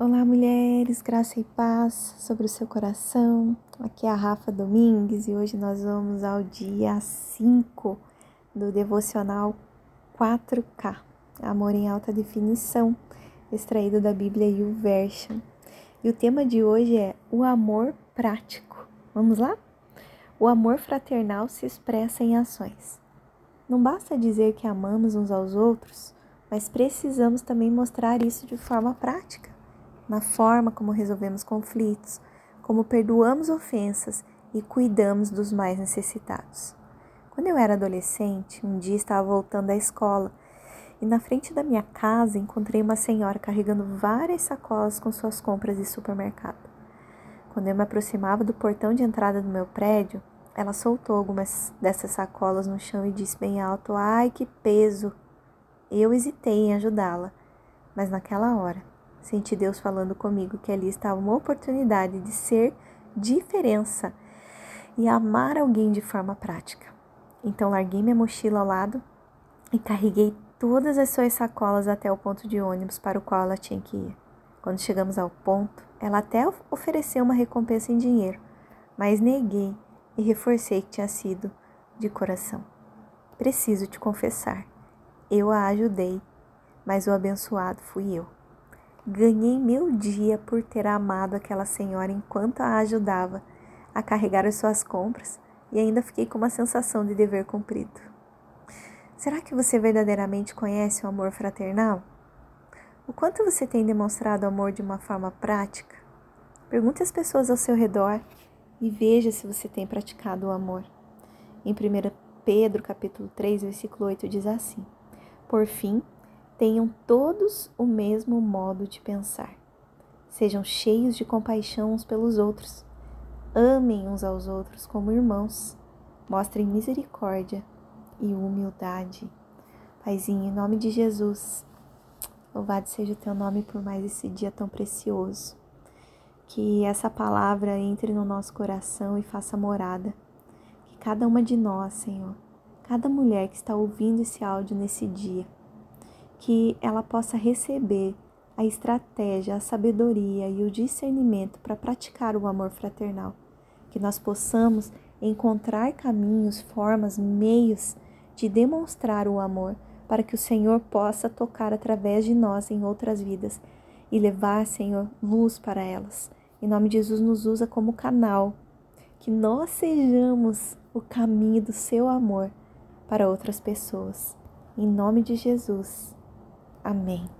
Olá, mulheres, graça e paz sobre o seu coração. Aqui é a Rafa Domingues e hoje nós vamos ao dia 5 do devocional 4K, Amor em Alta Definição, extraído da Bíblia YouVersion. E o tema de hoje é o amor prático. Vamos lá? O amor fraternal se expressa em ações. Não basta dizer que amamos uns aos outros, mas precisamos também mostrar isso de forma prática na forma como resolvemos conflitos, como perdoamos ofensas e cuidamos dos mais necessitados. Quando eu era adolescente, um dia estava voltando da escola e na frente da minha casa encontrei uma senhora carregando várias sacolas com suas compras de supermercado. Quando eu me aproximava do portão de entrada do meu prédio, ela soltou algumas dessas sacolas no chão e disse bem alto: Ai, que peso! Eu hesitei em ajudá-la, mas naquela hora Senti Deus falando comigo que ali estava uma oportunidade de ser diferença e amar alguém de forma prática. Então larguei minha mochila ao lado e carreguei todas as suas sacolas até o ponto de ônibus para o qual ela tinha que ir. Quando chegamos ao ponto, ela até ofereceu uma recompensa em dinheiro, mas neguei e reforcei que tinha sido de coração. Preciso te confessar, eu a ajudei, mas o abençoado fui eu. Ganhei meu dia por ter amado aquela senhora enquanto a ajudava a carregar as suas compras e ainda fiquei com uma sensação de dever cumprido. Será que você verdadeiramente conhece o amor fraternal? O quanto você tem demonstrado amor de uma forma prática? Pergunte às pessoas ao seu redor e veja se você tem praticado o amor. Em 1 Pedro, capítulo 3, versículo 8 diz assim: Por fim, tenham todos o mesmo modo de pensar. Sejam cheios de compaixão uns pelos outros. Amem uns aos outros como irmãos. Mostrem misericórdia e humildade. Paizinho, em nome de Jesus, louvado seja o teu nome por mais esse dia tão precioso. Que essa palavra entre no nosso coração e faça morada. Que cada uma de nós, Senhor, cada mulher que está ouvindo esse áudio nesse dia, que ela possa receber a estratégia, a sabedoria e o discernimento para praticar o amor fraternal. Que nós possamos encontrar caminhos, formas, meios de demonstrar o amor para que o Senhor possa tocar através de nós em outras vidas e levar, Senhor, luz para elas. Em nome de Jesus, nos usa como canal. Que nós sejamos o caminho do seu amor para outras pessoas. Em nome de Jesus. Amém.